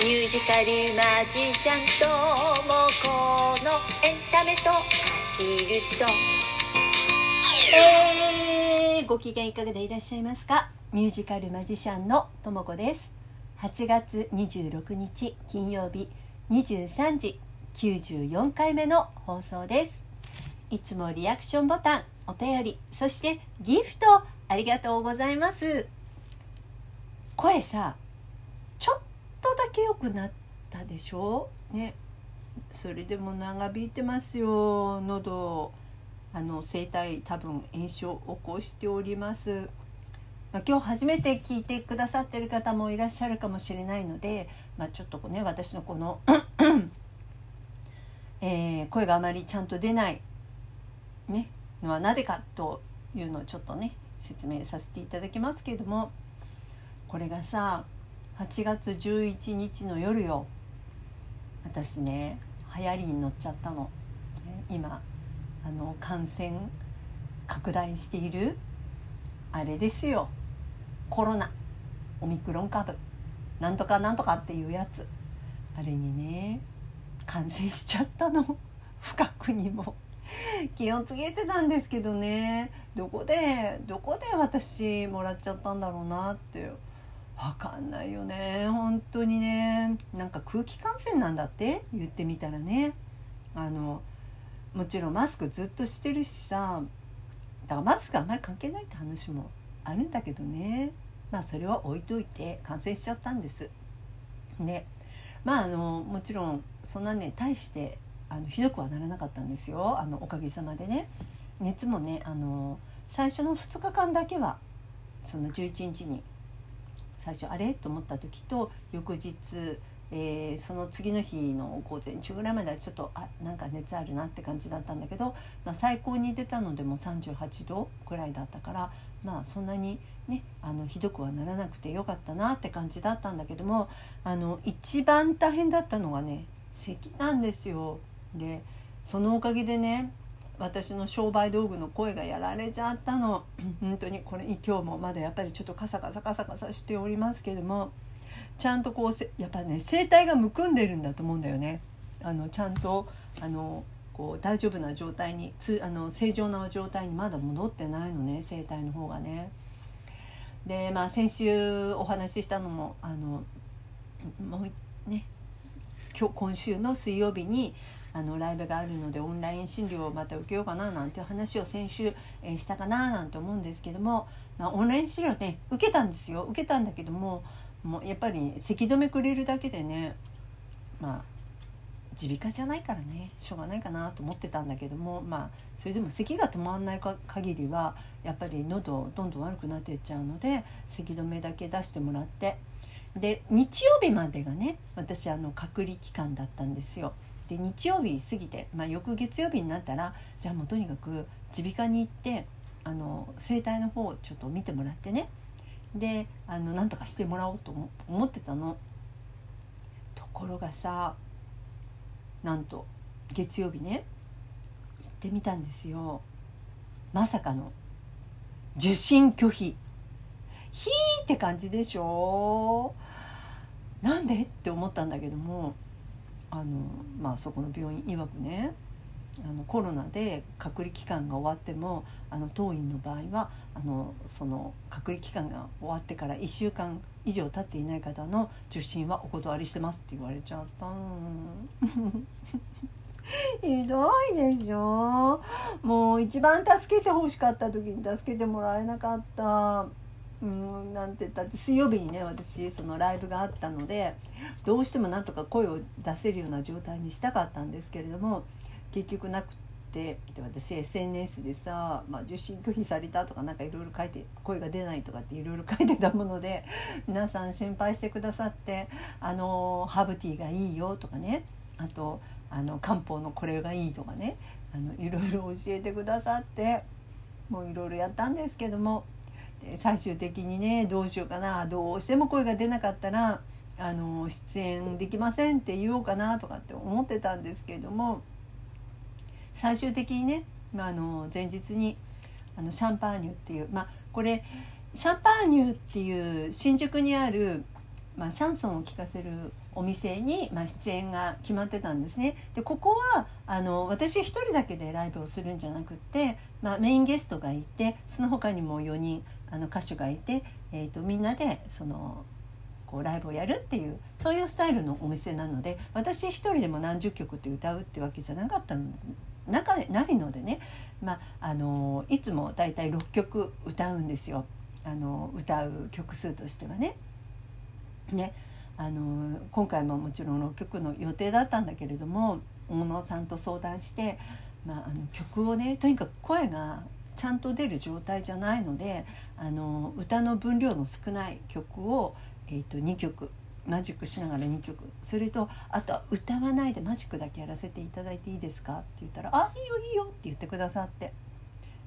ミュージカルマジシャンともこのエンタメとアヒルと。えー、ご機嫌いかがでいらっしゃいますか？ミュージカルマジシャンのともこです。8月26日金曜日23時94回目の放送です。いつもリアクションボタンお便りそしてギフトありがとうございます。声さ良くなったでしょ？ね。それでも長引いてますよ喉。あの声帯多分炎症を起こしております、まあ、今日初めて聞いてくださってる方もいらっしゃるかもしれないので、まあ、ちょっとね私のこの、えー声があまりちゃんと出ない、ね、のはなぜかというのをちょっとね説明させていただきますけれどもこれがさ8月11日の夜よ。私ね流行りに乗っちゃったの、今あの感染拡大しているあれですよ。コロナオミクロン株。なんとかなんとかっていうやつ。あれにね感染しちゃったの。不覚にも。気をつけてたんですけどね。どこでどこで私もらっちゃったんだろうなって。わかんないよね。本当にね。なんか空気感染なんだって？言ってみたらね。あのもちろんマスクずっとしてるしさ。だからマスクあんまり関係ないって話もあるんだけどね。まあそれは置いといて感染しちゃったんです。でまああのもちろんそんなね大してあのひどくはならなかったんですよ。あのおかげさまでね。熱もねあの最初の2日間だけはその11日に最初あれ？と思った時と翌日、えーその次の日の午前中ぐらいまではちょっとあなんか熱あるなって感じだったんだけど、まあ、最高に出たのでも38度くらいだったからまあそんなにねあのひどくはならなくてよかったなって感じだったんだけどもあの一番大変だったのがね咳なんですよ。でそのおかげでね私の商売道具の声がやられちゃったの 本当にこれ今日もまだやっぱりちょっとカサカサカサカサしておりますけどもちゃんとこうやっぱね声帯がむくんでるんだと思うんだよね。あのちゃんとあのこう大丈夫な状態につあの正常な状態にまだ戻ってないのね声帯の方がね。でまあ先週お話ししたのもあのもうね今日今週の水曜日にあのライブがあるのでオンライン診療をまた受けようかななんていう話を先週、えーしたかななんて思うんですけども、まあ、オンライン診療ね受けたんですよ受けたんだけどももうやっぱり咳止めくれるだけでねまあ耳鼻科じゃないからねしょうがないかなと思ってたんだけどもまあそれでも咳が止まらないか限りはやっぱり喉どんどん悪くなっていっちゃうので咳止めだけ出してもらってで日曜日までがね私あの隔離期間だったんですよ。で日曜日過ぎて、まあ、翌月曜日になったらじゃあもうとにかく耳鼻科に行ってあの声帯の方をちょっと見てもらってね。であのなんとかしてもらおうと思思ってたの。ところがさなんと月曜日ね行ってみたんですよ。まさかの受診拒否。ひーって感じでしょ。なんで？って思ったんだけどもあのまあそこの病院曰くねあのコロナで隔離期間が終わってもあの当院の場合はあのその隔離期間が終わってから1週間以上経っていない方の受診はお断りしてますって言われちゃったのひどいでしょもう一番助けてほしかった時に助けてもらえなかった。うん、なんて言ったって水曜日にね私そのライブがあったのでどうしてもなんとか声を出せるような状態にしたかったんですけれども結局なくてで私 SNS でさ、まあ、受診拒否されたとかなんかいろいろ書いて声が出ないとかっていろいろ書いてたもので皆さん心配してくださってあのハーブティーがいいよとかねあとあの漢方のこれがいいとかねいろいろ教えてくださってもういろいろやったんですけども最終的にねどうしようかなどうしても声が出なかったらあの出演できませんって言おうかなとかって思ってたんですけれども最終的にね、まあ、あの前日にあのシャンパーニュっていうまあこれシャンパーニュっていう新宿にあるまあ、シャンソンを聴かせるお店に、まあ、出演が決まってたんですね。でここはあの私一人だけでライブをするんじゃなくって、まあ、メインゲストがいてその他にも4人あの歌手がいて、えーと、みんなでそのこうライブをやるっていうそういうスタイルのお店なので私一人でも何十曲って歌うってわけじゃなかったのなかないのでね、まあ、あのいつもだいたい6曲歌うんですよあの歌う曲数としてはね。ねあの今回ももちろん6曲の予定だったんだけれども大野さんと相談して、まあ、あの曲をねとにかく声がちゃんと出る状態じゃないのであの歌の分量の少ない曲を、えー、と2曲マジックしながら2曲それとあとは歌わないでマジックだけやらせていただいていいですか？って言ったら「あいいよいいよ」って言ってくださって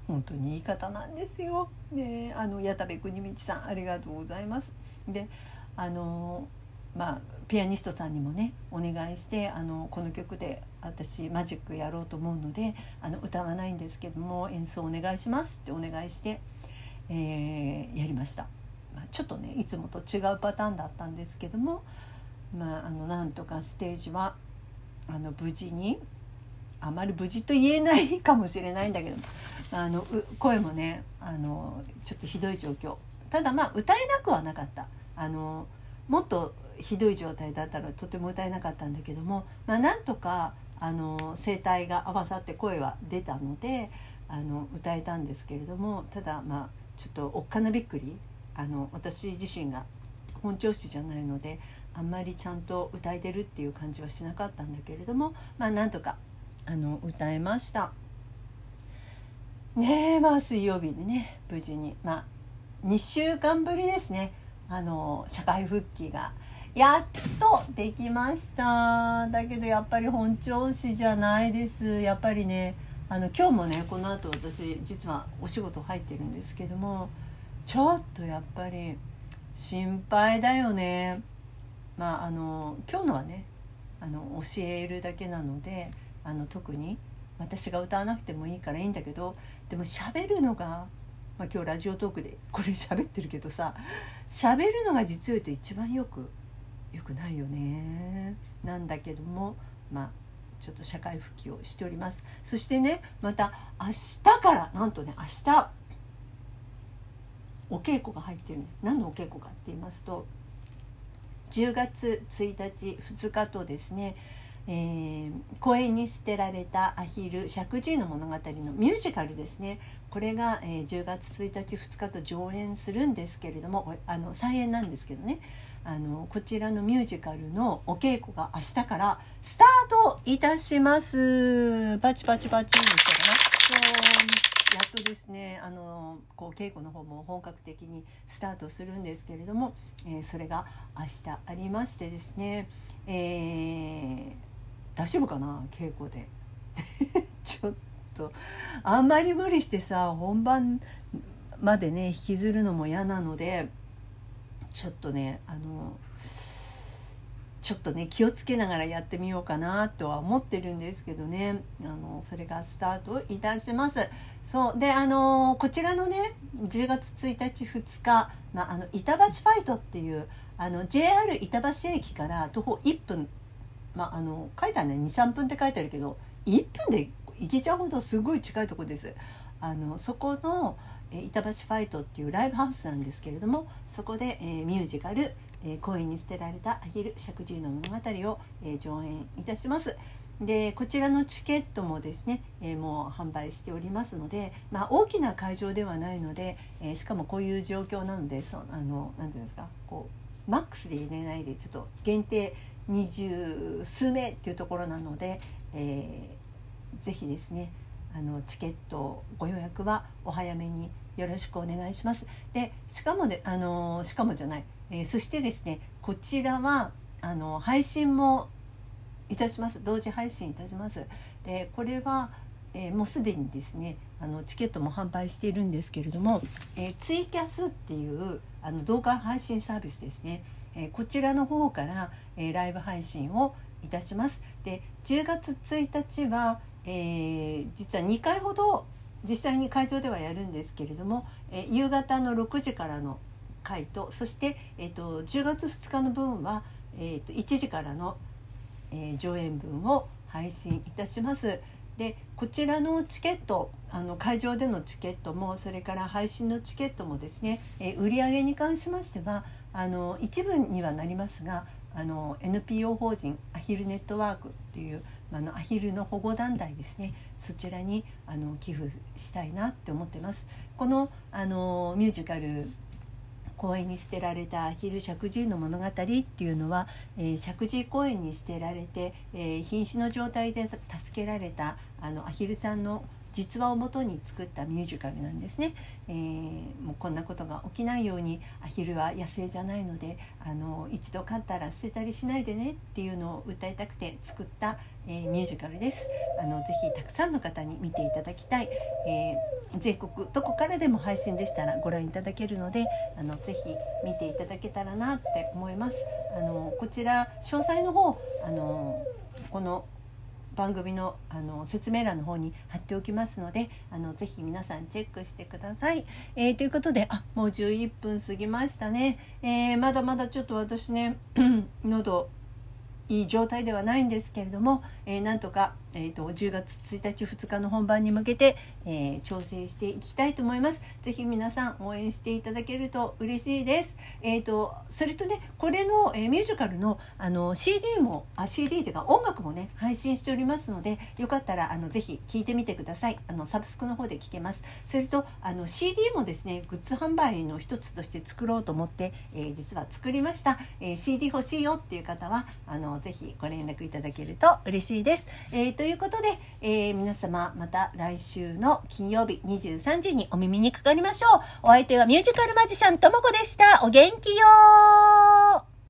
本当にいい方なんですよ。であの矢田部国道さんありがとうございます。であのまあピアニストさんにもねお願いしてあのこの曲で私マジックやろうと思うのであの歌わないんですけども演奏お願いしますってお願いして、えー、やりました、まあ、ちょっとねいつもと違うパターンだったんですけども、まあ、あのなんとかステージはあの無事にあまり無事と言えないかもしれないんだけどあの声もねあのちょっとひどい状況。ただまあ歌えなくはなかった。あのもっとひどい状態だったらとても歌えなかったんだけども、まあ、なんとかあの声帯が合わさって声は出たのであの歌えたんですけれどもただまあちょっとおっかなびっくりあの私自身が本調子じゃないのであんまりちゃんと歌えてるっていう感じはしなかったんだけれどもまあなんとかあの歌えました。ねえまあ水曜日にね無事にまあ2週間ぶりですねあの社会復帰がやっとできました。だけどやっぱり本調子じゃないです。やっぱりねあの今日もねこの後私実はお仕事入ってるんですけどもちょっとやっぱり心配だよね。まああの今日のはねあの教えるだけなのであの特に私が歌わなくてもいいからいいんだけどでも喋るのが、まあ、今日ラジオトークでこれ喋ってるけどさ喋るのが実を言うと一番よくよくないよね。なんだけどもまあちょっと社会復帰をしております。そしてねまた明日からなんとね明日お稽古が入ってるね。何のお稽古かって言いますと10月1日2日とですねえー、公園に捨てられたアヒル石神井の物語のミュージカルですね。これが、えー、10月1日2日と上演するんですけれどもあの再演なんですけどね。あのこちらのミュージカルのお稽古が明日からスタートいたします。パチパチパチにしたかな。やっとですねあのこう稽古の方も本格的にスタートするんですけれども、えー、それが明日ありましてですね、えー大丈夫かな稽古で？ちょっとあんまり無理してさ本番までね引きずるのも嫌なのでちょっとねあのちょっとね気をつけながらやってみようかなとは思ってるんですけどね。あのそれがスタートいたします。そうであのこちらのね10月1日2日、まあ、あの板橋ファイトっていうあの JR 板橋駅から徒歩1分まあ、あの書いてあるね23分って書いてあるけど1分で行けちゃうほどすごい近いとこです。あのそこの、え、板橋ファイトっていうライブハウスなんですけれどもそこで、えー、ミュージカル「えー、公園に捨てられたアヒル石神井の物語を」えー、上演いたします。でこちらのチケットもですね、えー、もう販売しておりますので、まあ、大きな会場ではないので、えー、しかもこういう状況なのでそあのなんていうんですかこうマックスで入れないでちょっと限定二十数名っていうところなので、えー、ぜひですねあのチケットご予約はお早めによろしくお願いします。でしかもであのしかもじゃない、えー、そしてですねこちらはあの配信もいたします同時配信いたします。でこれは、えー、もうすでにですねあのチケットも販売しているんですけれども、えー、ツイキャスっていうあの動画配信サービスですね、えー、こちらの方から、えー、ライブ配信をいたします。で10月1日は、えー、実は2回ほど実際に会場ではやるんですけれども、えー、夕方の6時からの回とそして、えー、と10月2日の分は、えー、と1時からの、えー上演分を配信いたします。でこちらのチケットあの会場でのチケットもそれから配信のチケットもですね、えー売上に関しましてはあの一部にはなりますがあの NPO 法人アヒルネットワークっていうあのアヒルの保護団体ですねそちらにあの寄付したいなって思ってます。このあのミュージカル公園に捨てられたアヒル石神の物語っていうのは、えー石神公園に捨てられて、えー瀕死の状態で助けられたあのアヒルさんの実話をもとに作ったミュージカルなんですね、えーもうこんなことが起きないようにアヒルは野生じゃないのであの一度飼ったら捨てたりしないでねっていうのを訴えたくて作った、えーミュージカルです。あのぜひたくさんの方に見ていただきたい、えー全国どこからでも配信でしたらご覧いただけるのであのぜひ見ていただけたらなって思います。あのこちら詳細の方あのこの番組のあの説明欄の方に貼っておきますのであのぜひ皆さんチェックしてください。えーということであもう11分過ぎましたね、えーまだまだちょっと私ね 喉いい状態ではないんですけれども、えーなんとか、えー、と10月1日2日の本番に向けて、えー調整していきたいと思います。ぜひ皆さん応援していただけると嬉しいです。えー、とそれとねこれの、えーミュージカルのあの CD もあ CD というか音楽もね配信しておりますのでよかったらあのぜひ聴いてみてください。あのサブスクの方で聴けます。それとあの CD もですねグッズ販売の一つとして作ろうと思って、えー実は作りました、えー CD 欲しいよっていう方はあのぜひご連絡いただけると嬉しいです、えーということで、えー皆様また来週の金曜日23時にお耳にかかりましょう。お相手はミュージカルマジシャンともこでした。お元気よ